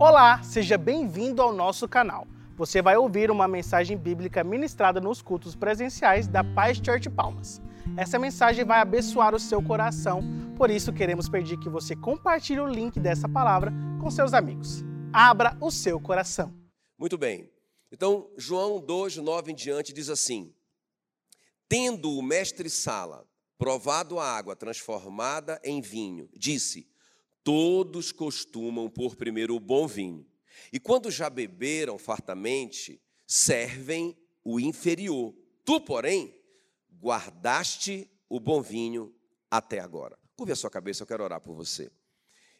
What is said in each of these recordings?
Olá, seja bem-vindo ao nosso canal. Você vai ouvir uma mensagem bíblica ministrada nos cultos presenciais da Paz Church Palmas. Essa mensagem vai abençoar o seu coração, por isso queremos pedir que você compartilhe o link dessa palavra com seus amigos. Abra o seu coração. Muito bem. Então, João 2, 9 em diante diz assim: Tendo o mestre Sala provado a água transformada em vinho, disse: Todos costumam pôr primeiro o bom vinho, e quando já beberam fartamente, servem o inferior. Tu, porém, guardaste o bom vinho até agora. Curve a sua cabeça, eu quero orar por você.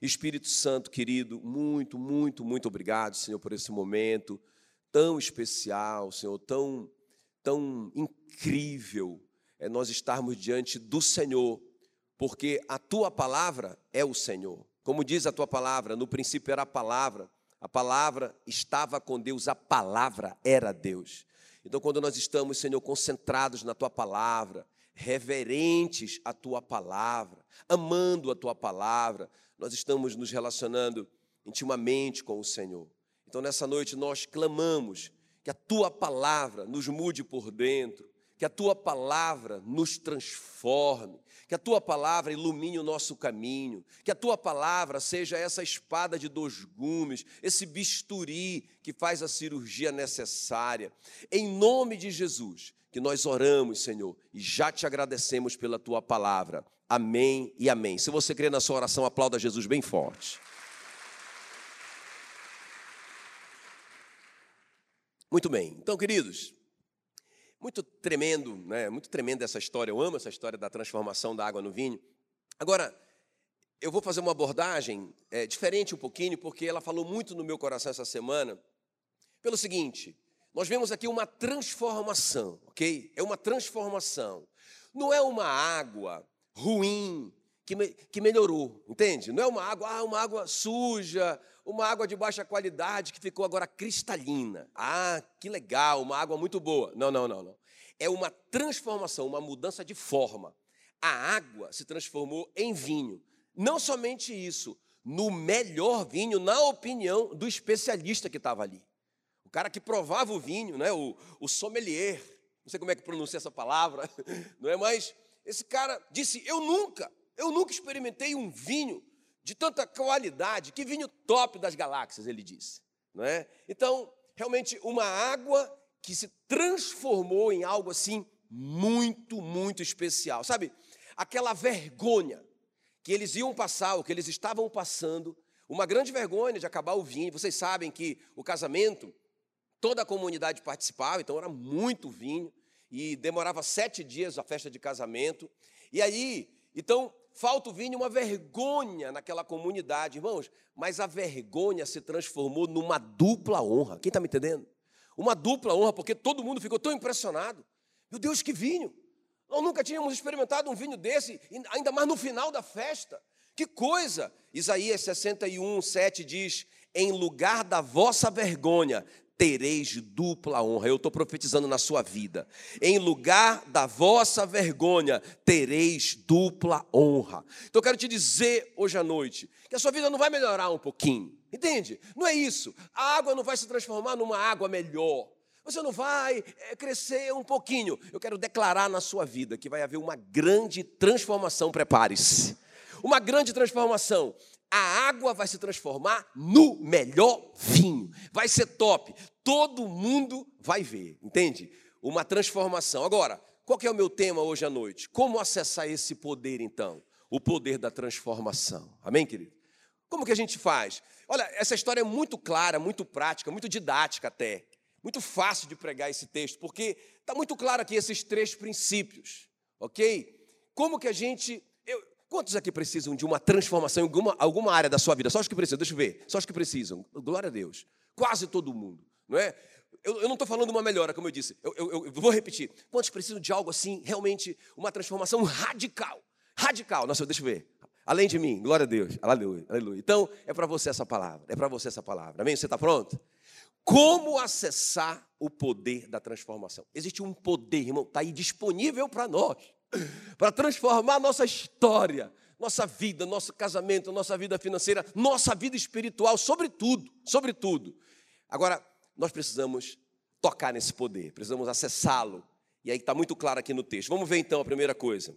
Espírito Santo, querido, muito, muito, muito obrigado, Senhor, por esse momento tão especial, Senhor, tão, tão incrível é nós estarmos diante do Senhor, porque a tua palavra é o Senhor. Como diz a tua palavra, no princípio era a palavra, a palavra estava com Deus, a palavra era Deus. Então, quando nós estamos, Senhor, concentrados na tua palavra, reverentes à tua palavra, amando a tua palavra, nós estamos nos relacionando intimamente com o Senhor. Então, nessa noite, nós clamamos que a tua palavra nos mude por dentro, que a tua palavra nos transforme, que a tua palavra ilumine o nosso caminho, que a tua palavra seja essa espada de dois gumes, esse bisturi que faz a cirurgia necessária. Em nome de Jesus, que nós oramos, Senhor, e já te agradecemos pela tua palavra. Amém e amém. Se você crê na sua oração, aplauda Jesus bem forte. Muito bem. Então, queridos, muito tremendo, né? Muito tremenda essa história. Eu amo essa história da transformação da água no vinho. Agora, eu vou fazer uma abordagem é, diferente um pouquinho, porque ela falou muito no meu coração essa semana. Pelo seguinte, nós vemos aqui uma transformação, ok? É uma transformação. Não é uma água ruim que, me, que melhorou, entende? Não é uma água, ah, uma água suja, uma água de baixa qualidade que ficou agora cristalina. Ah, que legal, uma água muito boa. Não, não, não, não. É uma transformação, uma mudança de forma. A água se transformou em vinho. Não somente isso, no melhor vinho, na opinião do especialista que estava ali. O cara que provava o vinho, né? o, o sommelier, não sei como é que pronuncia essa palavra, não é? Mas esse cara disse: Eu nunca, eu nunca experimentei um vinho de tanta qualidade, que vinho top das galáxias, ele disse. Não é? Então, realmente, uma água que se transformou em algo assim muito, muito especial. Sabe, aquela vergonha que eles iam passar, o que eles estavam passando, uma grande vergonha de acabar o vinho. Vocês sabem que o casamento, toda a comunidade participava, então era muito vinho, e demorava sete dias a festa de casamento. E aí, então, falta o vinho, uma vergonha naquela comunidade, irmãos. Mas a vergonha se transformou numa dupla honra. Quem está me entendendo? Uma dupla honra, porque todo mundo ficou tão impressionado. Meu Deus, que vinho! Nós nunca tínhamos experimentado um vinho desse, ainda mais no final da festa. Que coisa! Isaías 61, 7 diz: Em lugar da vossa vergonha, tereis dupla honra. Eu estou profetizando na sua vida. Em lugar da vossa vergonha, tereis dupla honra. Então eu quero te dizer hoje à noite que a sua vida não vai melhorar um pouquinho. Entende? Não é isso. A água não vai se transformar numa água melhor. Você não vai é, crescer um pouquinho. Eu quero declarar na sua vida que vai haver uma grande transformação. Prepare-se. Uma grande transformação a água vai se transformar no melhor vinho. Vai ser top. Todo mundo vai ver, entende? Uma transformação. Agora, qual é o meu tema hoje à noite? Como acessar esse poder, então? O poder da transformação. Amém, querido? Como que a gente faz? Olha, essa história é muito clara, muito prática, muito didática até. Muito fácil de pregar esse texto, porque está muito claro aqui esses três princípios, ok? Como que a gente Quantos aqui precisam de uma transformação em alguma, alguma área da sua vida? Só os que precisam, deixa eu ver. Só os que precisam. Glória a Deus. Quase todo mundo, não é? Eu, eu não estou falando uma melhora, como eu disse. Eu, eu, eu, vou repetir. Quantos precisam de algo assim, realmente, uma transformação radical? Radical. Nossa, deixa eu ver. Além de mim, glória a Deus. Aleluia. Aleluia. Então, é para você essa palavra. É para você essa palavra. Amém? Você está pronto? Como acessar o poder da transformação? Existe um poder, irmão, está aí disponível para nós para transformar nossa história. nossa vida, nosso casamento, nossa vida financeira, nossa vida espiritual, sobretudo, sobretudo. Agora, nós precisamos tocar nesse poder, precisamos acessá-lo. E aí está muito claro aqui no texto. Vamos ver então a primeira coisa.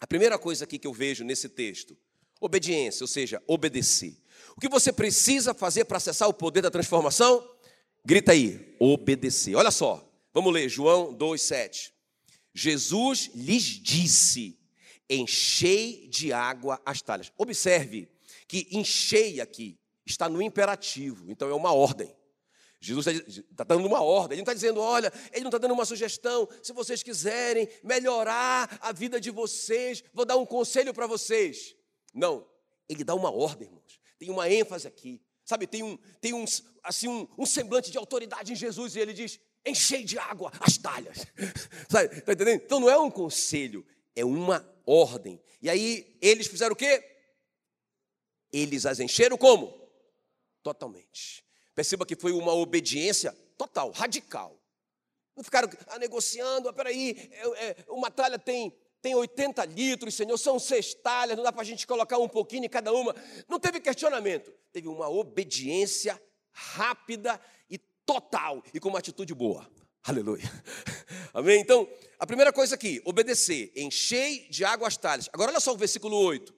A primeira coisa aqui que eu vejo nesse texto, obediência, ou seja, obedecer. O que você precisa fazer para acessar o poder da transformação? Grita aí, obedecer. Olha só, vamos ler João 2,7. Jesus lhes disse: enchei de água as talhas. Observe que enchei aqui está no imperativo, então é uma ordem. Jesus está dando uma ordem, ele não está dizendo, olha, ele não está dando uma sugestão, se vocês quiserem melhorar a vida de vocês, vou dar um conselho para vocês. Não, ele dá uma ordem, irmãos. Tem uma ênfase aqui, sabe? Tem um, tem um, assim, um, um semblante de autoridade em Jesus e ele diz: enchei de água as talhas. Sabe? Está entendendo? Então não é um conselho, é uma ordem. E aí eles fizeram o quê? Eles as encheram como? Totalmente. Perceba que foi uma obediência total, radical. Não ficaram ah, negociando, ah, peraí, é, é, uma talha tem, tem 80 litros, Senhor, são seis talhas, não dá para a gente colocar um pouquinho em cada uma. Não teve questionamento, teve uma obediência rápida e total e com uma atitude boa. Aleluia. Amém? Então, a primeira coisa aqui, obedecer. Enchei de água as talhas. Agora, olha só o versículo 8.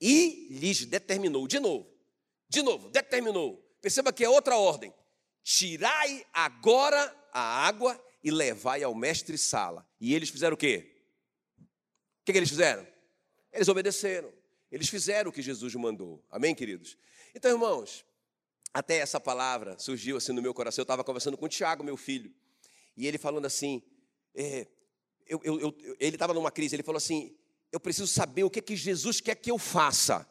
E lhes determinou, de novo, de novo, determinou. Perceba que é outra ordem. Tirai agora a água e levai ao mestre Sala. E eles fizeram o quê? O que, que eles fizeram? Eles obedeceram. Eles fizeram o que Jesus mandou. Amém, queridos? Então, irmãos, até essa palavra surgiu assim no meu coração. Eu estava conversando com o Tiago, meu filho, e ele falando assim: é, eu, eu, eu, ele estava numa crise, ele falou assim: eu preciso saber o que, que Jesus quer que eu faça.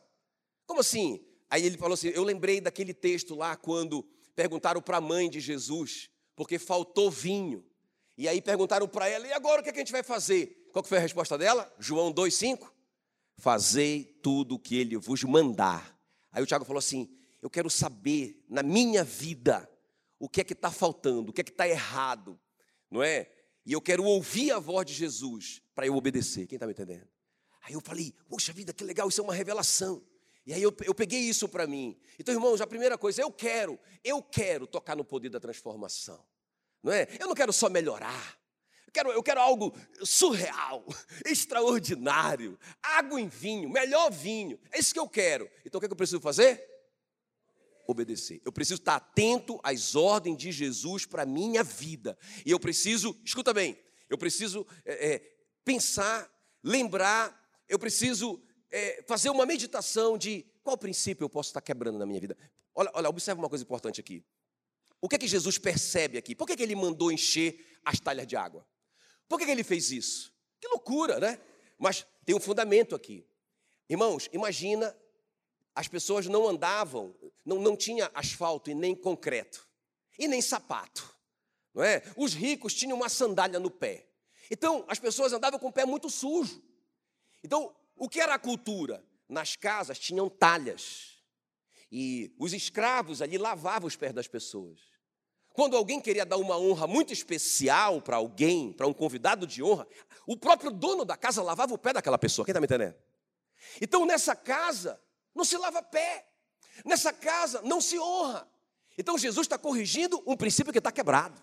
Como assim? Aí ele falou assim: eu lembrei daquele texto lá quando perguntaram para a mãe de Jesus, porque faltou vinho. E aí perguntaram para ela: e agora o que, é que a gente vai fazer? Qual foi a resposta dela? João 2,5: Fazei tudo o que ele vos mandar. Aí o Tiago falou assim: eu quero saber na minha vida o que é que está faltando, o que é que está errado, não é? E eu quero ouvir a voz de Jesus para eu obedecer. Quem está me entendendo? Aí eu falei, poxa vida, que legal, isso é uma revelação. E aí eu, eu peguei isso para mim. Então, irmãos, a primeira coisa, eu quero, eu quero tocar no poder da transformação. Não é? Eu não quero só melhorar. Eu quero, eu quero algo surreal, extraordinário, água em vinho, melhor vinho. É isso que eu quero. Então o que, é que eu preciso fazer? obedecer. Eu preciso estar atento às ordens de Jesus para a minha vida. E eu preciso, escuta bem, eu preciso é, é, pensar, lembrar, eu preciso é, fazer uma meditação de qual princípio eu posso estar quebrando na minha vida. Olha, olha observa uma coisa importante aqui. O que é que Jesus percebe aqui? Por que, é que ele mandou encher as talhas de água? Por que, é que ele fez isso? Que loucura, né? Mas tem um fundamento aqui. Irmãos, imagina as pessoas não andavam, não, não tinha asfalto e nem concreto, e nem sapato. Não é? Os ricos tinham uma sandália no pé. Então, as pessoas andavam com o pé muito sujo. Então, o que era a cultura? Nas casas tinham talhas. E os escravos ali lavavam os pés das pessoas. Quando alguém queria dar uma honra muito especial para alguém, para um convidado de honra, o próprio dono da casa lavava o pé daquela pessoa. Quem está me entendendo? Então, nessa casa, não se lava pé. Nessa casa não se honra. Então Jesus está corrigindo um princípio que está quebrado.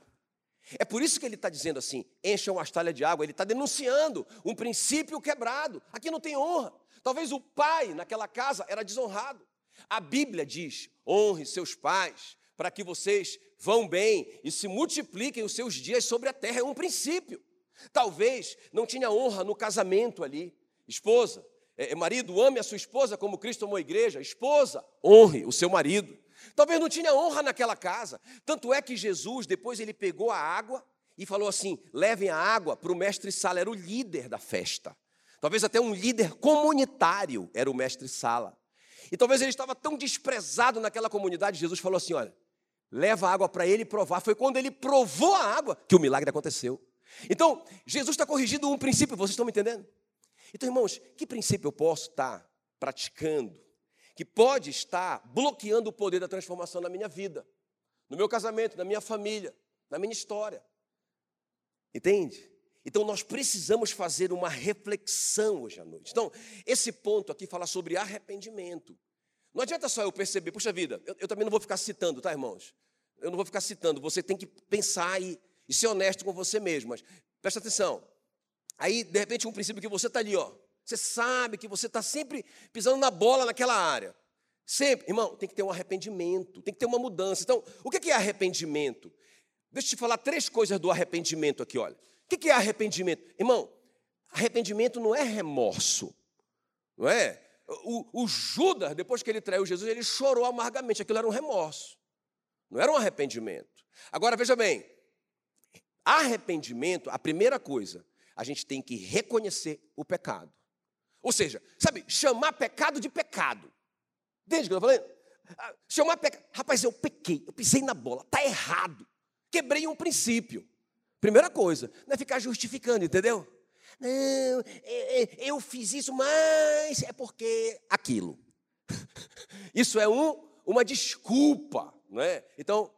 É por isso que ele está dizendo assim: encham as talhas de água. Ele está denunciando um princípio quebrado. Aqui não tem honra. Talvez o pai naquela casa era desonrado. A Bíblia diz: honre seus pais, para que vocês vão bem e se multipliquem os seus dias sobre a terra. É um princípio. Talvez não tinha honra no casamento ali. Esposa, é, marido, ame a sua esposa como Cristo amou a igreja. Esposa, honre o seu marido. Talvez não tinha honra naquela casa. Tanto é que Jesus, depois ele pegou a água e falou assim: levem a água para o mestre Sala, era o líder da festa. Talvez até um líder comunitário era o mestre Sala. E talvez ele estava tão desprezado naquela comunidade, Jesus falou assim: olha, leva a água para ele provar. Foi quando ele provou a água que o milagre aconteceu. Então, Jesus está corrigindo um princípio, vocês estão me entendendo? Então, irmãos, que princípio eu posso estar praticando que pode estar bloqueando o poder da transformação na minha vida, no meu casamento, na minha família, na minha história? Entende? Então nós precisamos fazer uma reflexão hoje à noite. Então, esse ponto aqui fala sobre arrependimento. Não adianta só eu perceber, puxa vida, eu, eu também não vou ficar citando, tá, irmãos? Eu não vou ficar citando, você tem que pensar e, e ser honesto com você mesmo. Mas presta atenção. Aí, de repente, um princípio que você está ali, ó. Você sabe que você está sempre pisando na bola naquela área. Sempre, irmão, tem que ter um arrependimento, tem que ter uma mudança. Então, o que é arrependimento? Deixa eu te falar três coisas do arrependimento aqui, olha. O que é arrependimento? Irmão, arrependimento não é remorso, não é? O, o, Judas, depois que ele traiu Jesus, ele chorou amargamente, aquilo era um remorso, não era um arrependimento. Agora, veja bem, arrependimento, a primeira coisa, a gente tem que reconhecer o pecado. Ou seja, sabe, chamar pecado de pecado. Entende o que eu estou falando? Ah, chamar pecado. Rapaz, eu pequei, eu pisei na bola, está errado. Quebrei um princípio. Primeira coisa, não é ficar justificando, entendeu? Não, eu fiz isso, mas é porque aquilo. Isso é um, uma desculpa, não é? Então,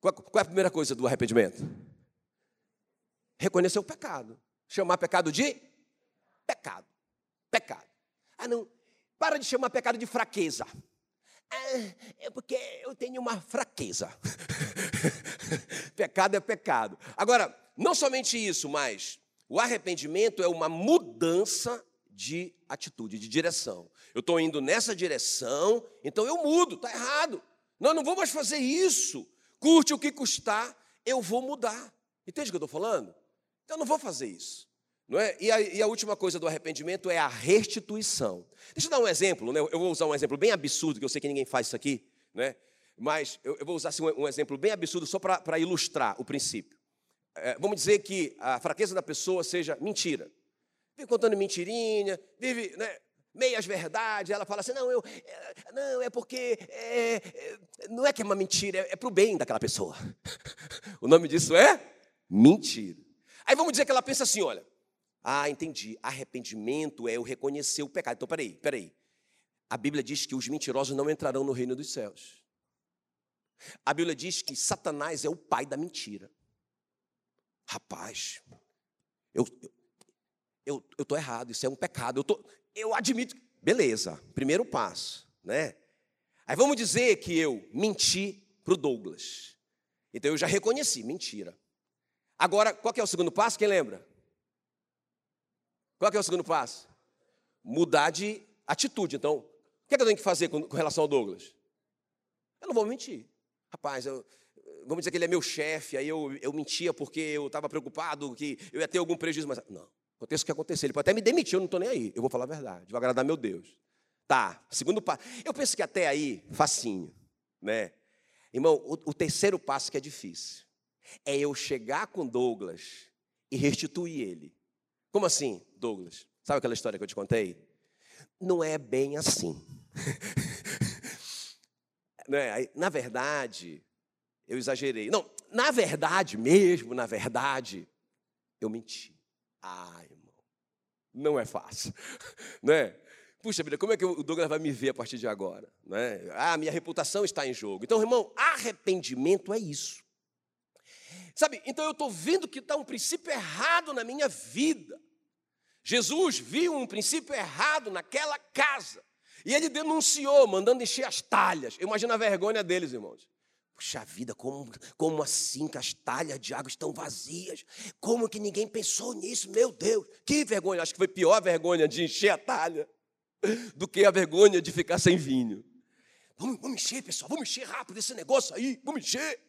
qual é a primeira coisa do arrependimento? Reconhecer o pecado. Chamar pecado de pecado. Pecado. Ah, não. Para de chamar pecado de fraqueza. Ah, é porque eu tenho uma fraqueza. pecado é pecado. Agora, não somente isso, mas o arrependimento é uma mudança de atitude, de direção. Eu estou indo nessa direção, então eu mudo, está errado. Não, não vou mais fazer isso. Curte o que custar, eu vou mudar. Entende o que eu estou falando? Então eu não vou fazer isso. Não é? E a, e, a, última coisa do arrependimento é a restituição. Deixa eu dar um exemplo, né? eu vou usar um exemplo bem absurdo, que eu sei que ninguém faz isso aqui, né? mas eu, eu vou usar assim, um, um, exemplo bem absurdo só para ilustrar o princípio. É, vamos dizer que a fraqueza da pessoa seja mentira. Vive contando mentirinha, vive né, meias verdades, ela fala assim, não, eu, é, não, é porque, é, não é que é uma mentira, é, é para o bem daquela pessoa. o nome disso é mentira. Aí vamos dizer que ela pensa assim, olha, ah, entendi. Arrependimento é eu reconhecer o pecado. Então, peraí, peraí. A Bíblia diz que os mentirosos não entrarão no reino dos céus. A Bíblia diz que Satanás é o pai da mentira. Rapaz, eu eu eu tô errado, isso é um pecado. Eu tô, eu admito. Beleza, primeiro passo, né? Aí vamos dizer que eu menti para o Douglas. Então eu já reconheci, mentira. Agora, qual é o segundo passo? Quem lembra? Qual é o segundo passo? Mudar de atitude. Então, o que, é que eu tenho que fazer com, com, relação ao Douglas? Eu não vou mentir. Rapaz, eu, vamos dizer que ele é meu chefe, aí eu, eu mentia porque eu estava preocupado que eu ia ter algum prejuízo. Mas, não, aconteça o que acontecer. Ele pode até me demitir, eu não estou nem aí. Eu vou falar a verdade, vou agradar meu Deus. Tá, segundo passo. Eu penso que até aí, facinho, né? Irmão, o, o terceiro passo que é difícil é eu chegar com Douglas e restituir ele. Como assim, Douglas? Sabe aquela história que eu te contei? Não é bem assim. é? Na verdade, eu exagerei. Não, na verdade mesmo, na verdade, eu menti. Ah, irmão, não é fácil. Não é? Puxa vida, como é que o Douglas vai me ver a partir de agora? Não é? Ah, minha reputação está em jogo. Então, irmão, arrependimento é isso. Sabe, então eu estou vendo que está um princípio errado na minha vida. Jesus viu um princípio errado naquela casa. E ele denunciou, mandando encher as talhas. Eu imagino a vergonha deles, irmãos. Puxa vida, como, como assim que as talhas de água estão vazias? Como que ninguém pensou nisso? Meu Deus, que vergonha. Acho que foi pior a vergonha de encher a talha do que a vergonha de ficar sem vinho. Vamos, vamos encher, pessoal, vamos encher rápido esse negócio aí, vamos encher.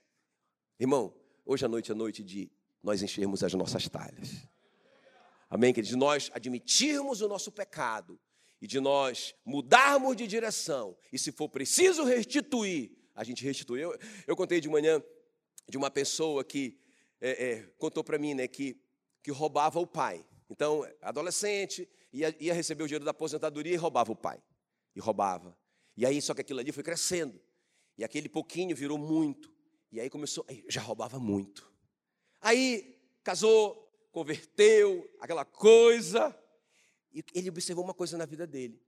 Irmão, hoje à noite é noite de nós enchermos as nossas talhas. Amém, queridos? De nós admitirmos o nosso pecado e de nós mudarmos de direção. E se for preciso restituir, a gente restitui. Eu, eu contei de manhã de uma pessoa que é, é, contou para mim né, que, que roubava o pai. Então, adolescente, ia, ia receber o dinheiro da aposentadoria e roubava o pai. E roubava. E aí, só que aquilo ali foi crescendo. E aquele pouquinho virou muito. E aí começou, já roubava muito. Aí casou, converteu, aquela coisa. E ele observou uma coisa na vida dele.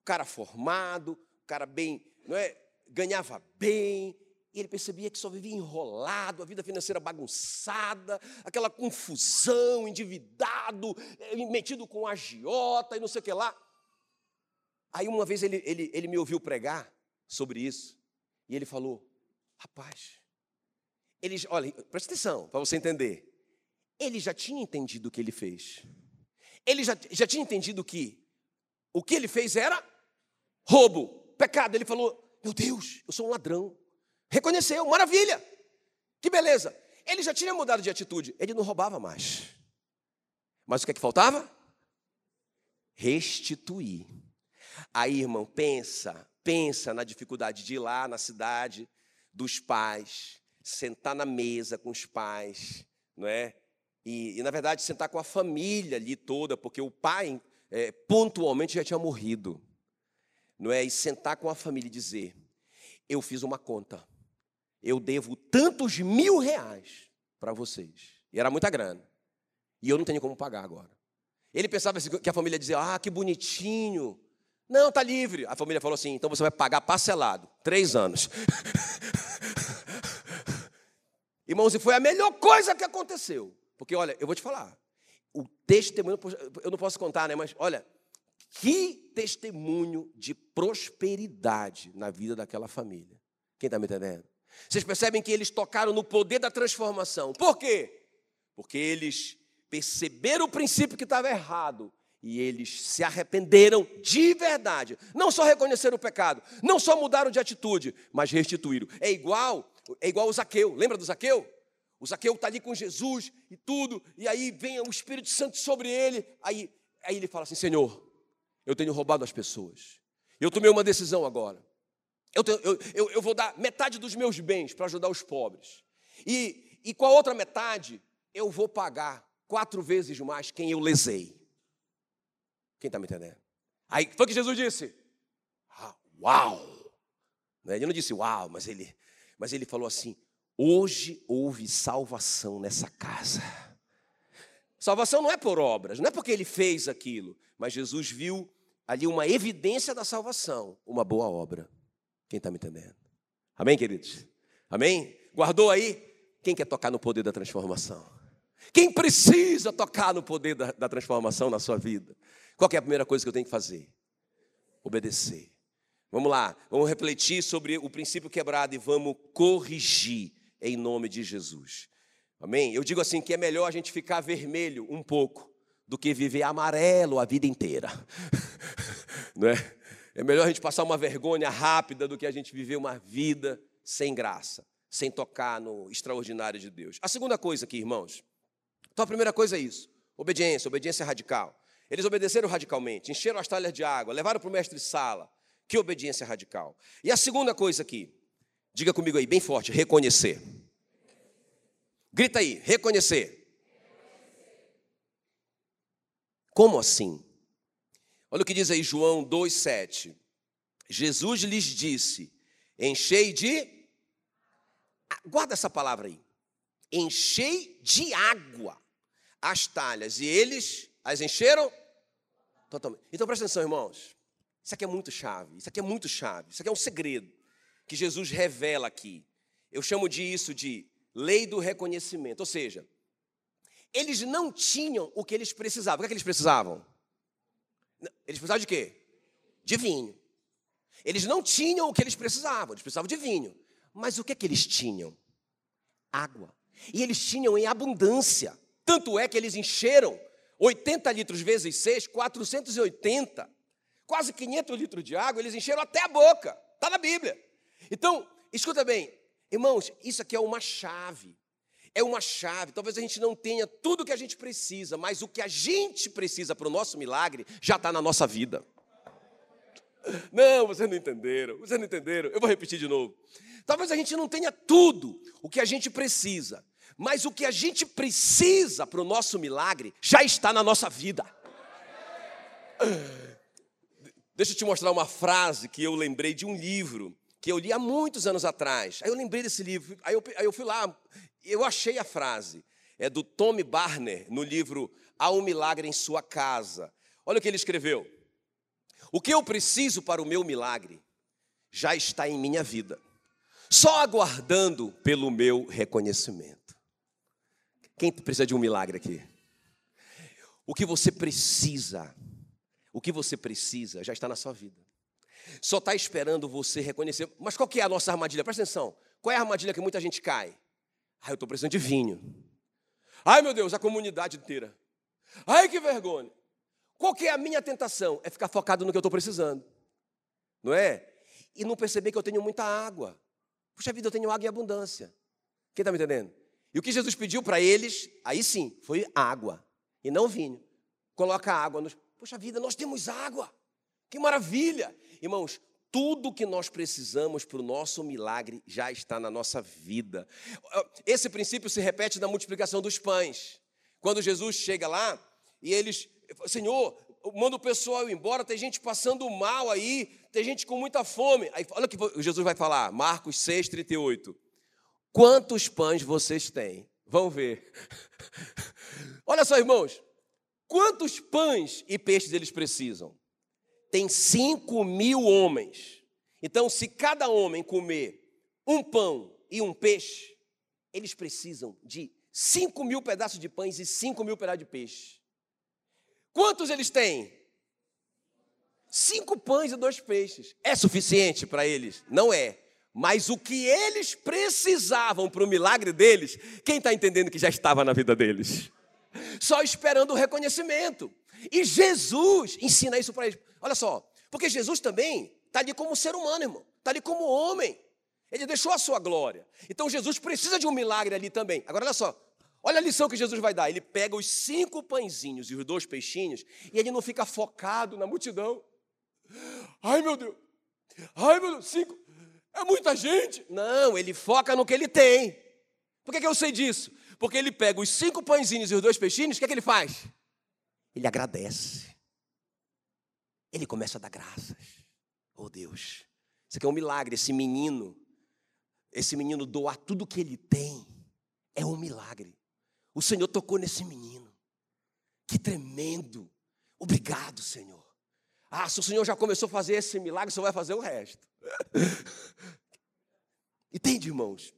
O cara formado, o cara bem, não é? Ganhava bem, E ele percebia que só vivia enrolado, a vida financeira bagunçada, aquela confusão, endividado, eh, metido com agiota e não sei o que lá. Aí uma vez ele, ele, ele me ouviu pregar sobre isso, e ele falou: Rapaz, ele, olha, presta atenção para você entender. Ele já tinha entendido o que ele fez. Ele já, já tinha entendido que o que ele fez era roubo, pecado. Ele falou: Meu Deus, eu sou um ladrão. Reconheceu, maravilha. Que beleza. Ele já tinha mudado de atitude, ele não roubava mais. Mas o que é que faltava? Restituir. Aí, irmão, pensa, pensa na dificuldade de ir lá na cidade dos pais, sentar na mesa com os pais, não é? E, e na verdade, sentar com a família ali toda, porque o pai é, pontualmente já tinha morrido, não é? E sentar com a família e dizer: Eu fiz uma conta, eu devo tantos mil reais para vocês. E era muita grana. E eu não tenho como pagar agora. Ele pensava assim, que a família dizia: Ah, que bonitinho. Não, está livre. A família falou assim: então você vai pagar parcelado, três anos. Irmãos, e foi a melhor coisa que aconteceu. Porque, olha, eu vou te falar. O testemunho, eu não posso contar, né? Mas, olha, que testemunho de prosperidade na vida daquela família. Quem está me entendendo? Vocês percebem que eles tocaram no poder da transformação. Por quê? Porque eles perceberam o princípio que estava errado e eles se arrependeram de verdade. Não só reconheceram o pecado, não só mudaram de atitude, mas restituíram. É igual, é igual o Zaqueu. Lembra do Zaqueu? O Zaqueu está ali com Jesus e tudo, e aí vem o Espírito Santo sobre ele. Aí, aí ele fala assim: Senhor, eu tenho roubado as pessoas. Eu tomei uma decisão agora. Eu, tenho, eu, eu, eu vou dar metade dos meus bens para ajudar os pobres. E, e com a outra metade, eu vou pagar quatro vezes mais quem eu lesei. Quem está me entendendo? Aí foi que Jesus disse: ah, Uau! Né? Ele não disse uau, mas ele, mas ele falou assim: Hoje houve salvação nessa casa. Salvação não é por obras, não é porque ele fez aquilo, mas Jesus viu ali uma evidência da salvação, uma boa obra. Quem está me entendendo? Amém, queridos? Amém? Guardou aí? Quem quer tocar no poder da transformação? Quem precisa tocar no poder da, da transformação na sua vida? Qual é a primeira coisa que eu tenho que fazer? Obedecer. Vamos lá, vamos refletir sobre o princípio quebrado e vamos corrigir em nome de Jesus. Amém? Eu digo assim que é melhor a gente ficar vermelho um pouco do que viver amarelo a vida inteira. Não é? É melhor a gente passar uma vergonha rápida do que a gente viver uma vida sem graça, sem tocar no extraordinário de Deus. A segunda coisa aqui, irmãos. Então a primeira coisa é isso: obediência, obediência radical. Eles obedeceram radicalmente, encheram as talhas de água, levaram para o mestre sala. Que obediência radical. E a segunda coisa aqui, diga comigo aí, bem forte: reconhecer. Grita aí, reconhecer. Como assim? Olha o que diz aí João 2,7. Jesus lhes disse: enchei de. Guarda essa palavra aí. Enchei de água as talhas. E eles as encheram totalmente. Então presta atenção, irmãos. Isso aqui é muito chave. Isso aqui é muito chave. Isso aqui é um segredo que Jesus revela aqui. Eu chamo disso de lei do reconhecimento. Ou seja, eles não tinham o que eles precisavam. O que, é que eles precisavam? Eles precisavam de quê? De vinho. Eles não tinham o que eles precisavam, eles precisavam de vinho. Mas o que é que eles tinham? Água. E eles tinham em abundância. Tanto é que eles encheram 80 litros vezes 6, 480. Quase 500 litros de água, eles encheram até a boca. Está na Bíblia. Então, escuta bem, irmãos, isso aqui é uma chave. É uma chave. Talvez a gente não tenha tudo o que a gente precisa, mas o que a gente precisa para o nosso milagre já está na nossa vida. Não, vocês não entenderam, vocês não entenderam. Eu vou repetir de novo. Talvez a gente não tenha tudo o que a gente precisa, mas o que a gente precisa para o nosso milagre já está na nossa vida. Deixa eu te mostrar uma frase que eu lembrei de um livro que eu li há muitos anos atrás. Aí eu lembrei desse livro, aí eu, aí eu fui lá, eu achei a frase. É do Tommy Barner, no livro Há um Milagre em Sua Casa. Olha o que ele escreveu. O que eu preciso para o meu milagre já está em minha vida. só aguardando pelo meu reconhecimento. Quem precisa de um milagre aqui? O que você precisa, o que você precisa já está na sua vida. Só está esperando você reconhecer. Mas qual que é a nossa armadilha? Presta atenção. Qual é a armadilha que muita gente cai? Ah, eu estou precisando de vinho. Ai, meu Deus, a comunidade inteira. Ai, que vergonha. Qual que é a minha tentação? É ficar focado no que eu estou precisando. Não é? E não perceber que eu tenho muita água. Puxa vida, eu tenho água em abundância. Quem está me entendendo? E o que Jesus pediu para eles, aí sim, foi água. E não vinho. Coloca água nos. Puxa vida, nós temos água. Que maravilha. Irmãos, tudo que nós precisamos para o nosso milagre já está na nossa vida. Esse princípio se repete na multiplicação dos pães. Quando Jesus chega lá e eles, Senhor, manda o pessoal embora, tem gente passando mal aí, tem gente com muita fome. Aí, olha o que Jesus vai falar, Marcos 6, 38. Quantos pães vocês têm? Vão ver. olha só, irmãos, quantos pães e peixes eles precisam? Tem cinco mil homens. Então, se cada homem comer um pão e um peixe, eles precisam de cinco mil pedaços de pães e cinco mil pedaços de peixe. Quantos eles têm? Cinco pães e dois peixes. É suficiente para eles? Não é. Mas o que eles precisavam para o milagre deles, quem está entendendo que já estava na vida deles? Só esperando o reconhecimento. E Jesus ensina isso para eles. Olha só, porque Jesus também está ali como ser humano, irmão, está ali como homem. Ele deixou a sua glória. Então Jesus precisa de um milagre ali também. Agora olha só, olha a lição que Jesus vai dar. Ele pega os cinco pãezinhos e os dois peixinhos e ele não fica focado na multidão. Ai meu Deus, ai meu Deus, cinco, é muita gente. Não, ele foca no que ele tem. Por que, que eu sei disso? Porque ele pega os cinco pãezinhos e os dois peixinhos, o que, é que ele faz? Ele agradece. Ele começa a dar graças. Oh Deus, isso aqui é um milagre. Esse menino, esse menino doar tudo que ele tem, é um milagre. O Senhor tocou nesse menino. Que tremendo. Obrigado, Senhor. Ah, se o Senhor já começou a fazer esse milagre, o Senhor vai fazer o resto. Entende, irmãos?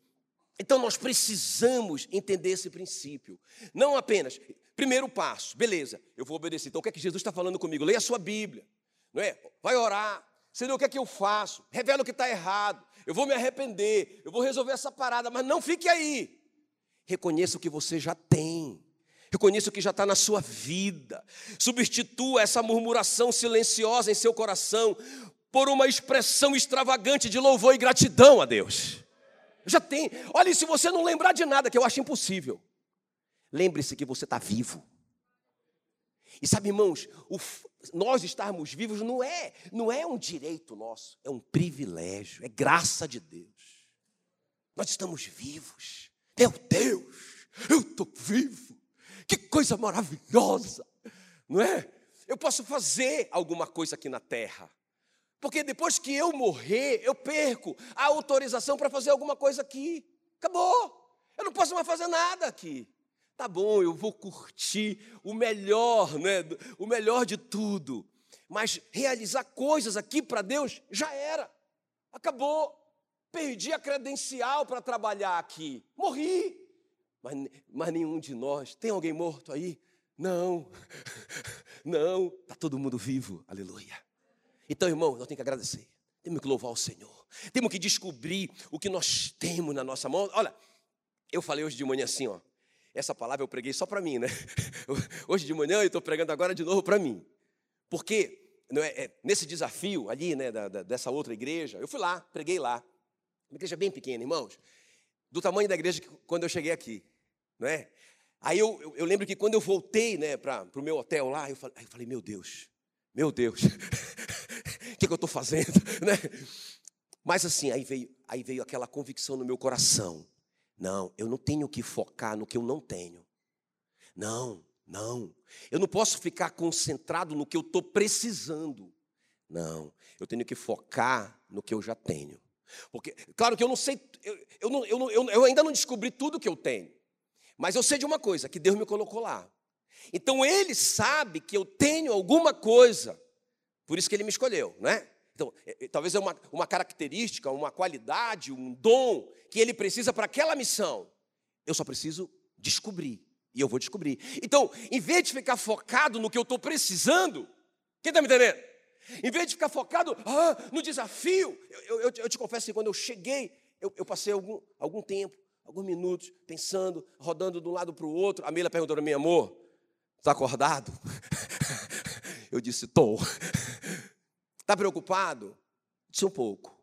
Então nós precisamos entender esse princípio. Não apenas, primeiro passo, beleza, eu vou obedecer. Então o que é que Jesus está falando comigo? Leia a sua Bíblia não é? Vai orar. Senhor, o que é que eu faço? Revela o que está errado. Eu vou me arrepender. Eu vou resolver essa parada, mas não fique aí. Reconheça o que você já tem. Reconheça o que já está na sua vida. Substitua essa murmuração silenciosa em seu coração por uma expressão extravagante de louvor e gratidão a Deus. Já tem. Olha, se você não lembrar de nada, que eu acho impossível, lembre-se que você está vivo. E sabe, irmãos, o, nós estarmos vivos não é, não é um direito nosso, é um privilégio, é graça de Deus. Nós estamos vivos. Meu Deus, eu estou vivo. Que coisa maravilhosa, não é? Eu posso fazer alguma coisa aqui na terra. Porque depois que eu morrer, eu perco a autorização para fazer alguma coisa aqui. Acabou. Eu não posso mais fazer nada aqui. Tá bom, eu vou curtir o melhor, né? O melhor de tudo. Mas realizar coisas aqui para Deus já era. Acabou. Perdi a credencial para trabalhar aqui. Morri. Mas, mas nenhum de nós. Tem alguém morto aí? Não. Não. Está todo mundo vivo. Aleluia. Então, irmão, nós temos que agradecer. Temos que louvar o Senhor. Temos que descobrir o que nós temos na nossa mão. Olha, eu falei hoje de manhã assim, ó. Essa palavra eu preguei só para mim, né? Hoje de manhã eu estou pregando agora de novo para mim. Porque é, é, nesse desafio ali, né, da, da, dessa outra igreja, eu fui lá, preguei lá. Uma igreja bem pequena, irmãos. Do tamanho da igreja que, quando eu cheguei aqui. Não é? Aí eu, eu, eu lembro que quando eu voltei né, para o meu hotel lá, eu falei, eu falei, meu Deus, meu Deus, que, que eu estou fazendo? Né? Mas assim, aí veio, aí veio aquela convicção no meu coração. Não, eu não tenho que focar no que eu não tenho. Não, não. Eu não posso ficar concentrado no que eu estou precisando. Não, eu tenho que focar no que eu já tenho. Porque, claro que eu não sei, eu, eu, não, eu, não, eu ainda não descobri tudo que eu tenho. Mas eu sei de uma coisa, que Deus me colocou lá. Então Ele sabe que eu tenho alguma coisa. Por isso que Ele me escolheu, não é? Então, é, é, talvez é uma, uma característica, uma qualidade, um dom que ele precisa para aquela missão. Eu só preciso descobrir. E eu vou descobrir. Então, em vez de ficar focado no que eu estou precisando, quem está me entendendo? Em vez de ficar focado ah, no desafio, eu, eu, eu, te confesso que quando eu cheguei, eu, eu, passei algum, algum tempo, alguns minutos, pensando, rodando de um lado para o outro. A Mila perguntou para mim, amor, está acordado? Eu disse, estou. Está preocupado? Disse um pouco.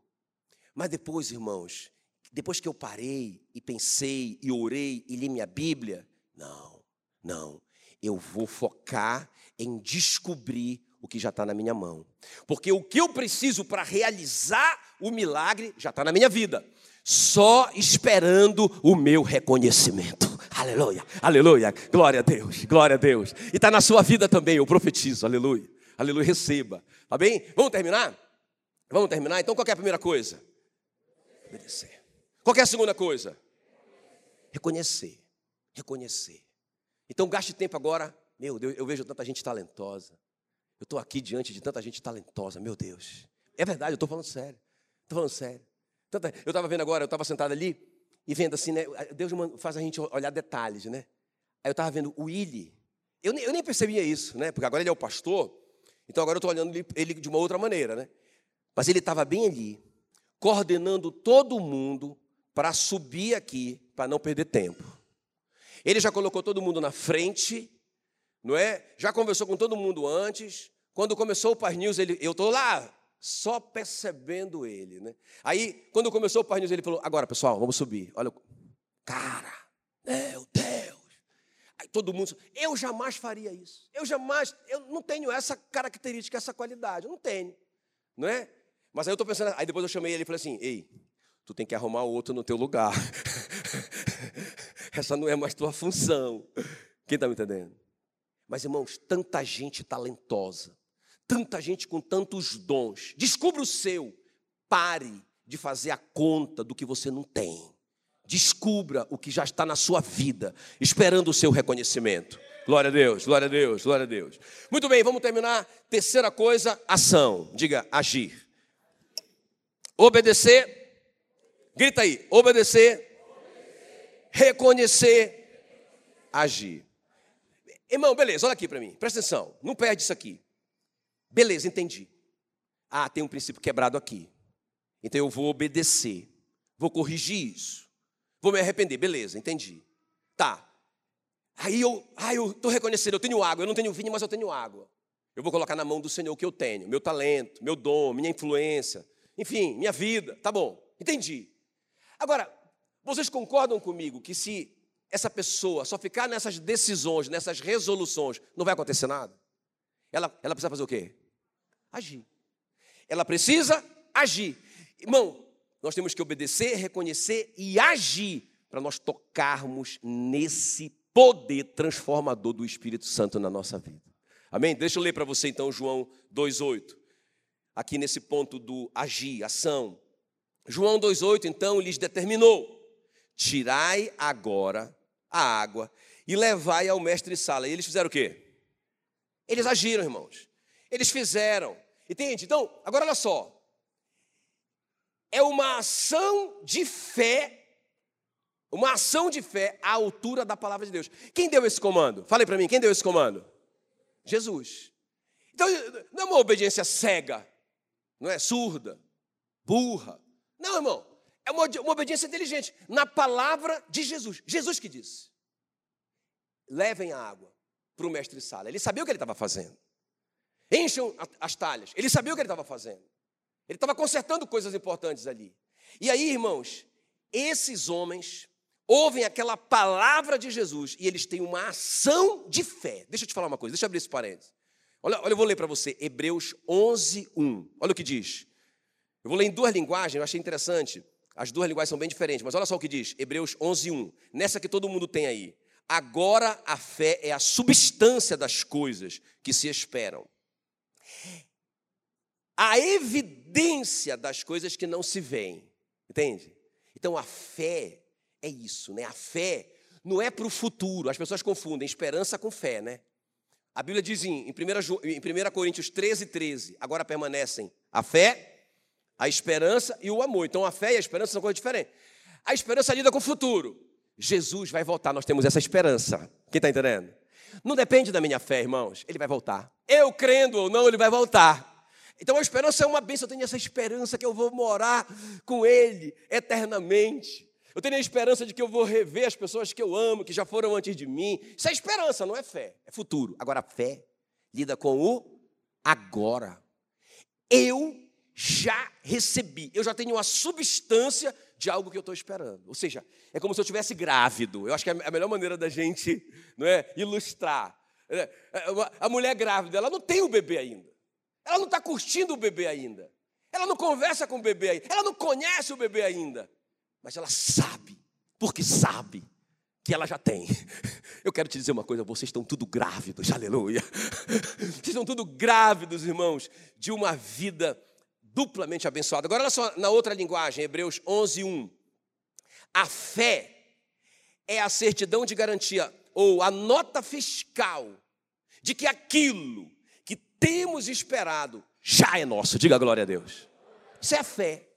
Mas depois, irmãos, depois que eu parei e pensei e orei e li minha Bíblia, não, não. Eu vou focar em descobrir o que já está na minha mão. Porque o que eu preciso para realizar o milagre já está na minha vida. Só esperando o meu reconhecimento. Aleluia, aleluia, glória a Deus, glória a Deus. E está na sua vida também, eu profetizo, aleluia, aleluia, receba. Tá bem? Vamos terminar? Vamos terminar? Então qual é a primeira coisa? Obedecer. Qual é a segunda coisa? Reconhecer, reconhecer. Então gaste tempo agora. Meu Deus, eu vejo tanta gente talentosa. Eu estou aqui diante de tanta gente talentosa, meu Deus. É verdade, eu estou falando sério. Estou falando sério. Eu estava vendo agora, eu estava sentado ali e vendo assim, né? Deus faz a gente olhar detalhes, né? Aí eu estava vendo o Willy. Eu, eu nem percebia isso, né? Porque agora ele é o pastor, então agora eu estou olhando ele de uma outra maneira, né? Mas ele estava bem ali, coordenando todo mundo para subir aqui, para não perder tempo. Ele já colocou todo mundo na frente, não é? Já conversou com todo mundo antes. Quando começou o Par News, ele, eu estou lá, só percebendo ele, né? Aí, quando começou o Par News, ele falou: agora, pessoal, vamos subir. Olha, cara, todo mundo, eu jamais faria isso. Eu jamais, eu não tenho essa característica, essa qualidade, eu não tenho, não é? Mas aí eu estou pensando, aí depois eu chamei ele e falei assim: ei, tu tem que arrumar outro no teu lugar. essa não é mais tua função. Quem está me entendendo? Mas, irmãos, tanta gente talentosa, tanta gente com tantos dons. Descubra o seu. Pare de fazer a conta do que você não tem. Descubra o que já está na sua vida, esperando o seu reconhecimento. Glória a Deus, glória a Deus, glória a Deus. Muito bem, vamos terminar. Terceira coisa, ação. Diga, agir. Obedecer. Grita aí, obedecer. Reconhecer. Agir. Irmão, beleza, olha aqui para mim, presta atenção, não perde isso aqui. Beleza, entendi. Ah, tem um princípio quebrado aqui. Então eu vou obedecer, vou corrigir isso, vou me arrepender, beleza, entendi. Tá. Aí eu, ah, eu estou reconhecendo, eu tenho água, eu não tenho vinho, mas eu tenho água. Eu vou colocar na mão do Senhor o que eu tenho, meu talento, meu dom, minha influência, enfim, minha vida, tá bom, entendi. Agora, vocês concordam comigo que se essa pessoa só ficar nessas decisões, nessas resoluções, não vai acontecer nada. Ela, ela precisa fazer o quê? Agir. Ela precisa agir. Irmão, nós temos que obedecer, reconhecer e agir para nós tocarmos nesse poder transformador do Espírito Santo na nossa vida. Amém? Deixa eu ler para você então João 2,8. Aqui nesse ponto do agir, ação. João 2,8 então lhes determinou: tirai agora a água e levai ao mestre Sala. E eles fizeram o quê? Eles agiram, irmãos. Eles fizeram. Entende? Então, agora olha só. É uma ação de fé, uma ação de fé à altura da palavra de Deus. Quem deu esse comando? Fale para mim, quem deu esse comando? Jesus. Então, não é uma obediência cega, não é surda, burra. Não, irmão. É uma, uma obediência inteligente. Na palavra de Jesus. Jesus que disse: levem a água para o mestre Sala. Ele sabia o que ele estava fazendo. Encham as talhas. Ele sabia o que ele estava fazendo. Ele estava consertando coisas importantes ali. E aí, irmãos, esses homens ouvem aquela palavra de Jesus e eles têm uma ação de fé. Deixa eu te falar uma coisa, deixa eu abrir esse parênteses. Olha, olha eu vou ler para você, Hebreus 11, 1. Olha o que diz. Eu vou ler em duas linguagens, eu achei interessante. As duas linguagens são bem diferentes, mas olha só o que diz, Hebreus 11, 1. Nessa que todo mundo tem aí. Agora a fé é a substância das coisas que se esperam. A evidência das coisas que não se veem. Entende? Então a fé é isso, né? A fé não é para o futuro. As pessoas confundem esperança com fé, né? A Bíblia diz em 1, em 1 Coríntios 13, 13: agora permanecem a fé, a esperança e o amor. Então a fé e a esperança são coisas diferentes. A esperança lida com o futuro. Jesus vai voltar, nós temos essa esperança. Quem está entendendo? Não depende da minha fé, irmãos, ele vai voltar. Eu crendo ou não, ele vai voltar. Então a esperança é uma bênção, eu tenho essa esperança que eu vou morar com ele eternamente. Eu tenho a esperança de que eu vou rever as pessoas que eu amo, que já foram antes de mim. Isso é esperança, não é fé, é futuro. Agora, a fé lida com o agora. Eu já recebi, eu já tenho a substância de algo que eu estou esperando. Ou seja, é como se eu estivesse grávido. Eu acho que é a melhor maneira da gente não é, ilustrar. É, é, a mulher grávida, ela não tem o bebê ainda. Ela não está curtindo o bebê ainda. Ela não conversa com o bebê ainda. Ela não conhece o bebê ainda. Mas ela sabe, porque sabe que ela já tem. Eu quero te dizer uma coisa, vocês estão tudo grávidos, aleluia. Vocês estão tudo grávidos, irmãos, de uma vida duplamente abençoada. Agora, olha só na outra linguagem, Hebreus 11, 1. A fé é a certidão de garantia, ou a nota fiscal, de que aquilo temos esperado já é nosso. Diga glória a Deus. Isso é a fé.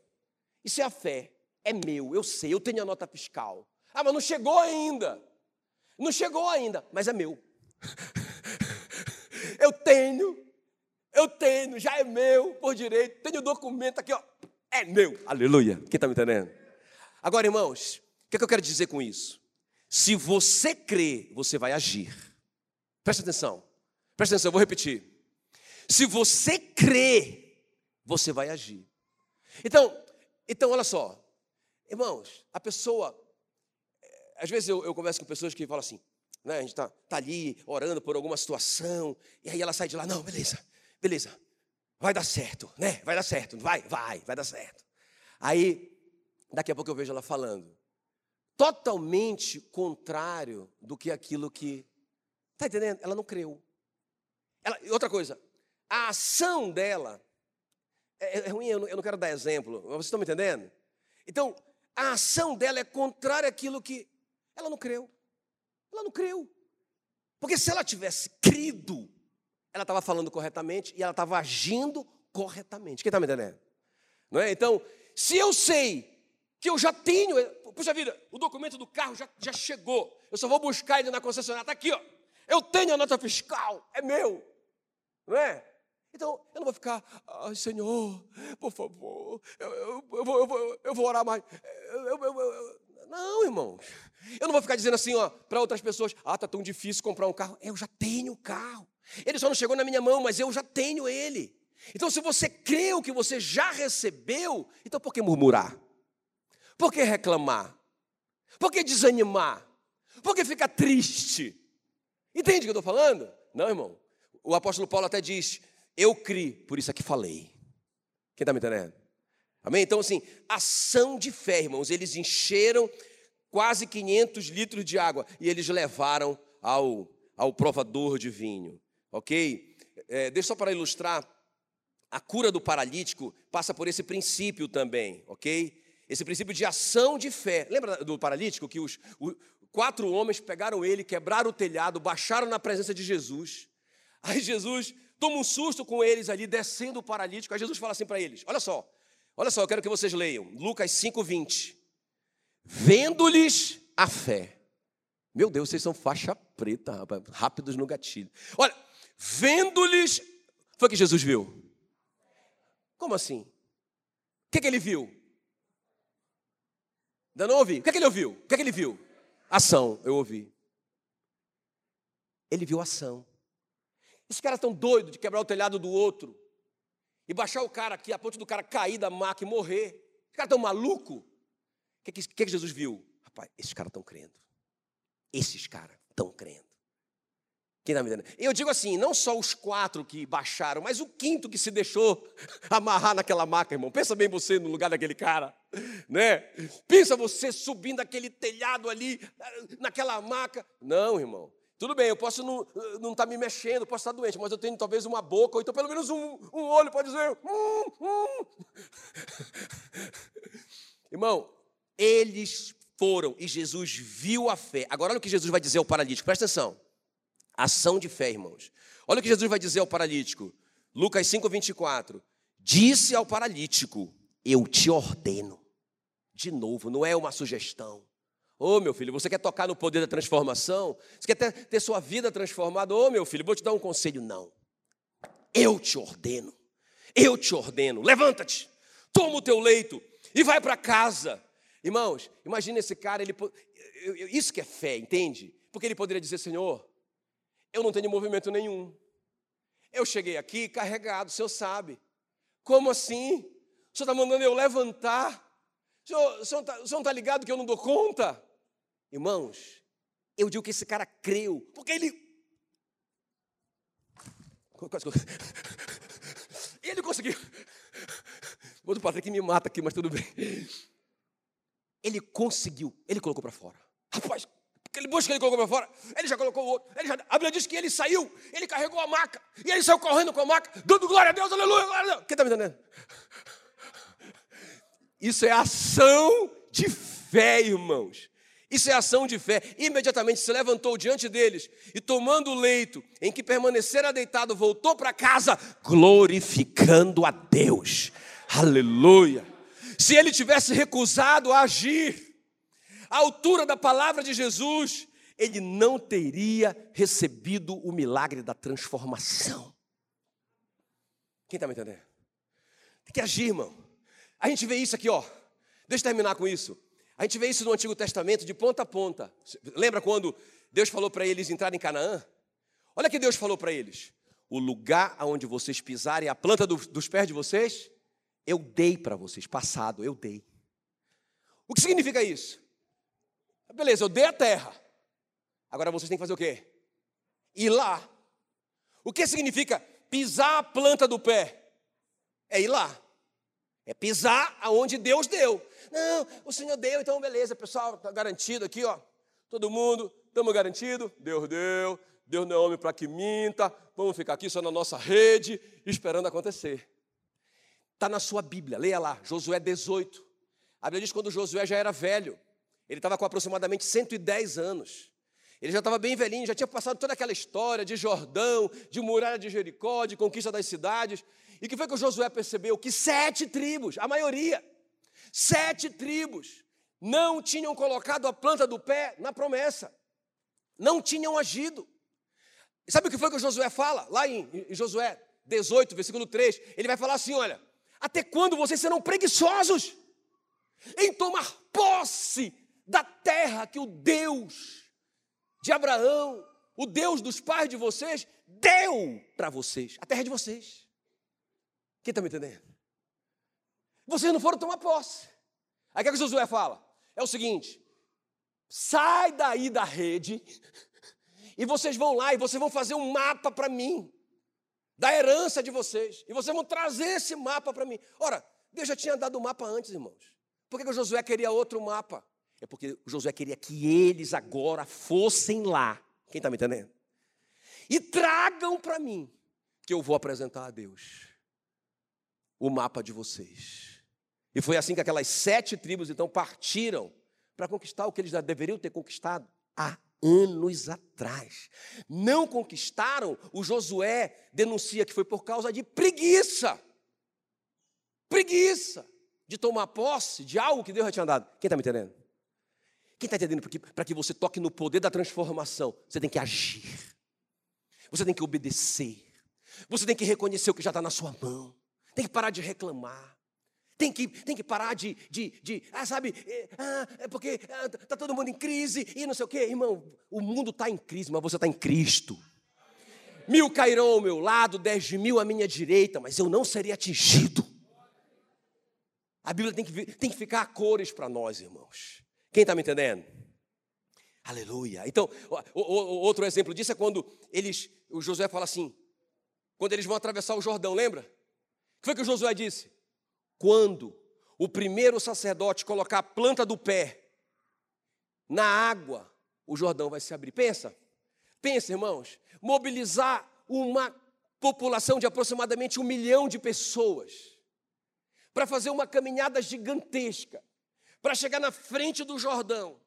Isso é a fé. É meu, eu sei, eu tenho a nota fiscal. Ah, mas não chegou ainda. Não chegou ainda, mas é meu. eu tenho, eu tenho, já é meu por direito. Tenho o documento aqui, ó. É meu. Aleluia. Quem está me entendendo? Agora, irmãos, o que, é que eu quero dizer com isso? Se você crê, você vai agir. Presta atenção. Presta atenção, eu vou repetir. Se você crê, você vai agir. Então, então olha só. Irmãos, a pessoa. Às vezes eu, eu converso com pessoas que falam assim, né? A gente está tá ali orando por alguma situação, e aí ela sai de lá, não, beleza, beleza, vai dar certo, né? Vai dar certo, vai, vai, vai dar certo. Aí, daqui a pouco eu vejo ela falando, totalmente contrário do que aquilo que. Está entendendo? Ela não creu. Ela, outra coisa, a ação dela. É, é ruim, eu não, eu não quero dar exemplo, mas vocês estão me entendendo? Então, a ação dela é contrária àquilo que ela não creu. Ela não creu. Porque se ela tivesse crido, ela estava falando corretamente e ela estava agindo corretamente. Quem está me entendendo? Não é? Então, se eu sei que eu já tenho, puxa vida, o documento do carro já, já chegou, eu só vou buscar ele na concessionária, está aqui, ó. Eu tenho a nota fiscal, é meu. Não é? Então, eu não vou ficar, ai Senhor, por favor, eu, eu, eu, vou, eu, vou, eu vou orar mais. não, irmão. Eu não vou ficar dizendo assim, ó, para outras pessoas, ah, tá tão difícil comprar um carro. Eu já tenho o carro. Ele só não chegou na minha mão, mas eu já tenho ele. Então, se você crê o que você já recebeu, então por que murmurar? Por que reclamar? Por que desanimar? Por que ficar triste? Entende o que eu estou falando? Não, irmão. O apóstolo Paulo até diz: eu criei, por isso que falei. Quem está me entendendo? Amém? Então, assim, ação de fé, irmãos. Eles encheram quase 500 litros de água e eles levaram ao, ao provador de vinho. Ok? É, deixa só para ilustrar. A cura do paralítico passa por esse princípio também, ok? Esse princípio de ação de fé. Lembra do paralítico que os, os quatro homens pegaram ele, quebraram o telhado, baixaram na presença de Jesus. Aí Jesus toma um susto com eles ali, descendo o paralítico. Aí Jesus fala assim para eles: Olha só, olha só, eu quero que vocês leiam. Lucas 5,20. Vendo-lhes a fé. Meu Deus, vocês são faixa preta, rapaz, rápidos no gatilho. Olha, vendo-lhes. Foi que Jesus viu. Como assim? O que, que ele viu? Ainda não ouvi. O que, que ele ouviu? O que, que ele viu? Ação, eu ouvi. Ele viu ação. Esses caras estão doidos de quebrar o telhado do outro e baixar o cara aqui, a ponto do cara cair da maca e morrer. Esses caras estão malucos. O que, que, que Jesus viu? Rapaz, esses caras estão crendo. Esses caras estão crendo. Quem está me entendendo? Eu digo assim, não só os quatro que baixaram, mas o quinto que se deixou amarrar naquela maca, irmão. Pensa bem você no lugar daquele cara, né? Pensa você subindo aquele telhado ali, naquela maca. Não, irmão. Tudo bem, eu posso não estar não tá me mexendo, posso estar doente, mas eu tenho talvez uma boca, ou então pelo menos um, um olho para dizer. Hum, hum. Irmão, eles foram e Jesus viu a fé. Agora olha o que Jesus vai dizer ao paralítico, presta atenção. Ação de fé, irmãos. Olha o que Jesus vai dizer ao paralítico. Lucas 5, 24. Disse ao paralítico: Eu te ordeno. De novo, não é uma sugestão. Ô oh, meu filho, você quer tocar no poder da transformação? Você quer ter, ter sua vida transformada? Ô oh, meu filho, vou te dar um conselho. Não. Eu te ordeno. Eu te ordeno. Levanta-te, toma o teu leito e vai para casa. Irmãos, imagine esse cara, ele, isso que é fé, entende? Porque ele poderia dizer, Senhor, eu não tenho movimento nenhum. Eu cheguei aqui carregado, o senhor sabe. Como assim? O senhor está mandando eu levantar? O senhor, o, senhor tá, o senhor não está ligado que eu não dou conta? Irmãos, eu digo que esse cara creu, porque ele. Ele conseguiu. O outro Patrick me mata aqui, mas tudo bem. Ele conseguiu, ele colocou para fora. Rapaz, aquele bucho que ele colocou para fora, ele já colocou o outro. Ele já, a Bíblia diz que ele saiu, ele carregou a maca, e ele saiu correndo com a maca, dando glória a Deus, aleluia, glória a Deus. Quem está me entendendo? Isso é ação de fé, irmãos. Isso é ação de fé. Imediatamente se levantou diante deles e, tomando o leito em que permanecera deitado, voltou para casa, glorificando a Deus. Aleluia. Se ele tivesse recusado a agir à altura da palavra de Jesus, ele não teria recebido o milagre da transformação. Quem está me entendendo? Tem que agir, irmão. A gente vê isso aqui, ó. Deixa eu terminar com isso. A gente vê isso no Antigo Testamento de ponta a ponta. Lembra quando Deus falou para eles entrarem em Canaã? Olha que Deus falou para eles: o lugar aonde vocês pisarem, a planta do, dos pés de vocês, eu dei para vocês, passado, eu dei. O que significa isso? Beleza, eu dei a terra. Agora vocês têm que fazer o quê? Ir lá. O que significa pisar a planta do pé? É ir lá. É pisar aonde Deus deu. Não, o Senhor deu, então beleza, pessoal, está garantido aqui, ó. Todo mundo, estamos garantidos. Deus deu, Deus não é homem para que minta. Vamos ficar aqui só na nossa rede, esperando acontecer. Está na sua Bíblia, leia lá, Josué 18. A Bíblia diz que quando Josué já era velho, ele estava com aproximadamente 110 anos. Ele já estava bem velhinho, já tinha passado toda aquela história de Jordão, de muralha de Jericó, de conquista das cidades. E que foi que o Josué percebeu? Que sete tribos, a maioria, sete tribos, não tinham colocado a planta do pé na promessa, não tinham agido. Sabe o que foi que o Josué fala? Lá em, em Josué 18, versículo 3, ele vai falar assim: olha, até quando vocês serão preguiçosos em tomar posse da terra que o Deus de Abraão, o Deus dos pais de vocês, deu para vocês, a terra de vocês? Quem está me entendendo? Vocês não foram tomar posse. Aí o que, é que Josué fala? É o seguinte: sai daí da rede e vocês vão lá e vocês vão fazer um mapa para mim da herança de vocês. E vocês vão trazer esse mapa para mim. Ora, Deus já tinha dado o mapa antes, irmãos. Por que, que o Josué queria outro mapa? É porque o Josué queria que eles agora fossem lá. Quem está me entendendo? E tragam para mim, que eu vou apresentar a Deus o mapa de vocês. E foi assim que aquelas sete tribos então partiram para conquistar o que eles já deveriam ter conquistado há anos atrás. Não conquistaram, o Josué denuncia que foi por causa de preguiça. Preguiça de tomar posse de algo que Deus já tinha dado. Quem está me entendendo? Quem está entendendo? Para que você toque no poder da transformação, você tem que agir, você tem que obedecer, você tem que reconhecer o que já está na sua mão, tem que parar de reclamar. Tem que, tem que parar de, de, de ah, sabe, é, ah, é porque está ah, tá todo mundo em crise e não sei o quê. Irmão, o mundo está em crise, mas você está em Cristo. Mil cairão ao meu lado, dez mil à minha direita, mas eu não serei atingido. A Bíblia tem que, tem que ficar a cores para nós, irmãos. Quem está me entendendo? Aleluia. Então, o, o, outro exemplo disso é quando eles, o Josué fala assim, quando eles vão atravessar o Jordão, lembra? O que foi que Josué disse? Quando o primeiro sacerdote colocar a planta do pé na água, o Jordão vai se abrir. Pensa, pensa, irmãos, mobilizar uma população de aproximadamente um milhão de pessoas para fazer uma caminhada gigantesca, para chegar na frente do Jordão.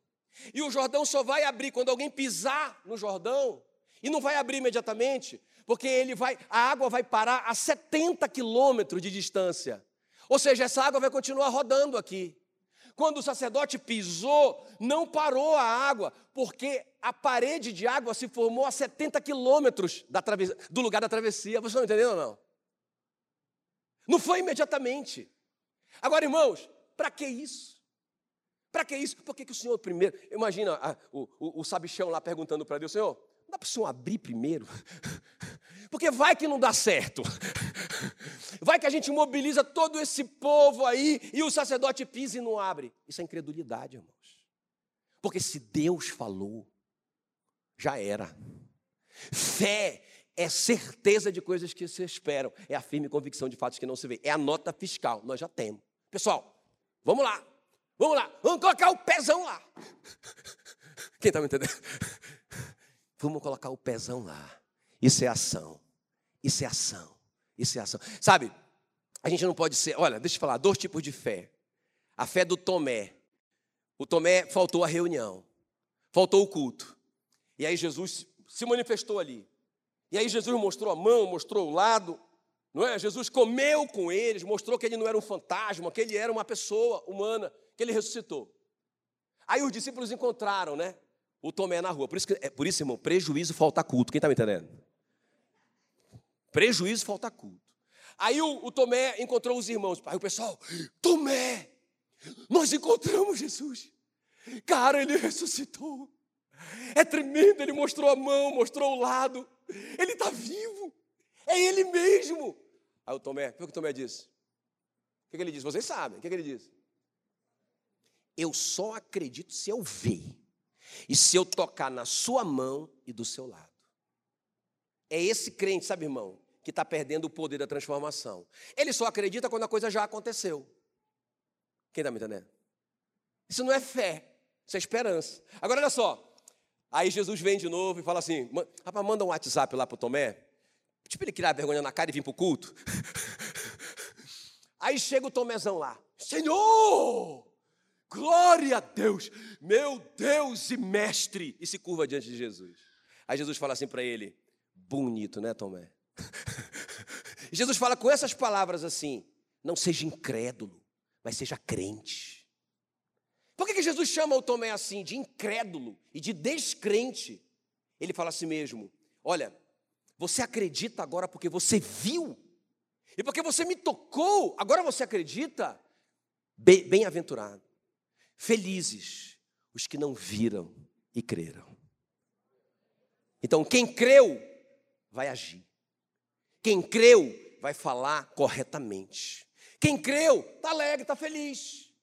E o Jordão só vai abrir quando alguém pisar no Jordão E não vai abrir imediatamente, porque ele vai, a água vai parar a 70 quilômetros de distância. Ou seja, essa água vai continuar rodando aqui. Quando o sacerdote pisou, não parou a água, porque a parede de água se formou a 70 quilômetros do lugar da travessia. Vocês estão entendendo ou não? Não foi imediatamente. Agora, irmãos, para que isso? Para que isso? Por que, que o Senhor primeiro. Imagina a, o, o, o sabichão lá perguntando para Deus: Senhor, não dá para o Senhor abrir primeiro? Porque vai que não dá certo. Vai que a gente mobiliza todo esse povo aí e o sacerdote pisa e não abre. Isso é incredulidade, irmãos. Porque se Deus falou, já era. Fé é certeza de coisas que se esperam, é a firme convicção de fatos que não se vê. É a nota fiscal, nós já temos. Pessoal, vamos lá, vamos lá, vamos colocar o pezão lá. Quem está me entendendo? Vamos colocar o pezão lá. Isso é ação, isso é ação. Isso é ação. Sabe, a gente não pode ser. Olha, deixa eu falar, dois tipos de fé. A fé do Tomé. O Tomé faltou a reunião, faltou o culto. E aí Jesus se manifestou ali. E aí Jesus mostrou a mão, mostrou o lado, não é? Jesus comeu com eles, mostrou que ele não era um fantasma, que ele era uma pessoa humana, que ele ressuscitou. Aí os discípulos encontraram, né? O Tomé na rua. Por isso, que, é, por isso irmão, prejuízo falta culto. Quem está me entendendo? Prejuízo, falta culto. Aí o, o Tomé encontrou os irmãos. Aí o pessoal, Tomé, nós encontramos Jesus. Cara, ele ressuscitou. É tremendo, ele mostrou a mão, mostrou o lado. Ele está vivo. É ele mesmo. Aí o Tomé, o que o Tomé disse? O que ele disse? Vocês sabem. O que ele disse? Eu só acredito se eu ver. E se eu tocar na sua mão e do seu lado. É esse crente, sabe, irmão? Que está perdendo o poder da transformação. Ele só acredita quando a coisa já aconteceu. Quem está me entendendo? Isso não é fé, isso é esperança. Agora olha só. Aí Jesus vem de novo e fala assim: rapaz, manda um WhatsApp lá para o Tomé. Tipo ele criar vergonha na cara e vir para o culto. Aí chega o Tomézão lá. Senhor! Glória a Deus! Meu Deus e mestre! E se curva diante de Jesus. Aí Jesus fala assim para ele: Bonito, né, Tomé? Jesus fala com essas palavras assim: não seja incrédulo, mas seja crente. Por que, Jesus chama o Tomé assim, de incrédulo e de descrente? Ele fala assim mesmo: olha, você acredita agora porque você viu, e porque você me tocou, agora você acredita? Bem-aventurado, felizes os que não viram e creram. Então, quem creu, vai agir. Quem creu vai falar corretamente. Quem creu está alegre, está feliz.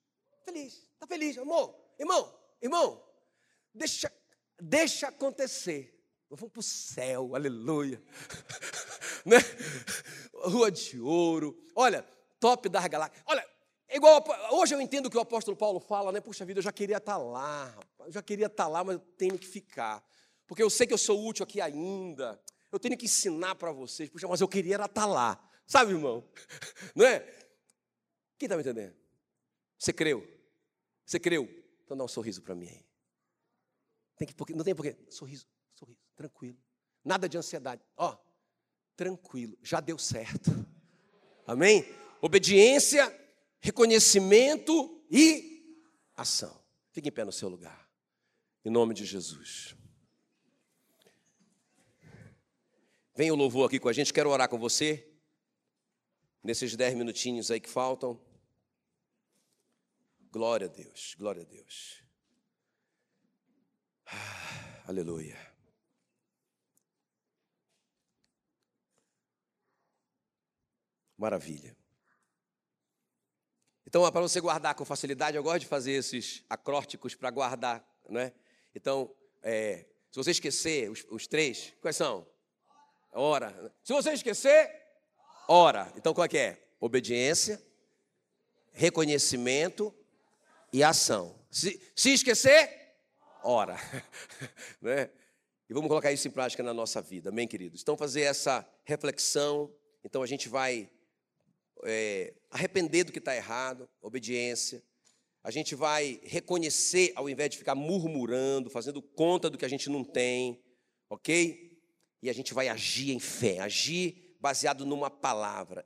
Feliz, está feliz, amor. Irmão, irmão, deixa, deixa acontecer. Vamos para o céu, aleluia. né? Rua de ouro. Olha, top das galáxias. Olha, igual hoje eu entendo o que o apóstolo Paulo fala, né? Puxa vida, eu já queria estar tá lá, eu já queria estar tá lá, mas eu tenho que ficar. Porque eu sei que eu sou útil aqui ainda eu tenho que ensinar para vocês. Puxa, mas eu queria estar tá lá. Sabe, irmão? Não é? Quem está me entendendo? Você creu? Você creu? Então dá um sorriso para mim aí. Tem que, não tem porquê. Sorriso, sorriso, tranquilo. Nada de ansiedade. Ó, tranquilo, já deu certo. Amém? Obediência, reconhecimento e ação. Fique em pé no seu lugar. Em nome de Jesus. Vem o louvor aqui com a gente, quero orar com você. Nesses dez minutinhos aí que faltam. Glória a Deus, glória a Deus. Ah, aleluia. Maravilha. Então, para você guardar com facilidade, eu gosto de fazer esses acrósticos para guardar, né? Então, é, se você esquecer os, os três, quais são? Ora. Se você esquecer, ora. Então qual é que é? Obediência, reconhecimento e ação. Se, se esquecer, ora. né? E vamos colocar isso em prática na nossa vida, amém, queridos? Então, fazer essa reflexão. Então, a gente vai é, arrepender do que está errado, obediência. A gente vai reconhecer, ao invés de ficar murmurando, fazendo conta do que a gente não tem, ok? E a gente vai agir em fé, agir baseado numa palavra.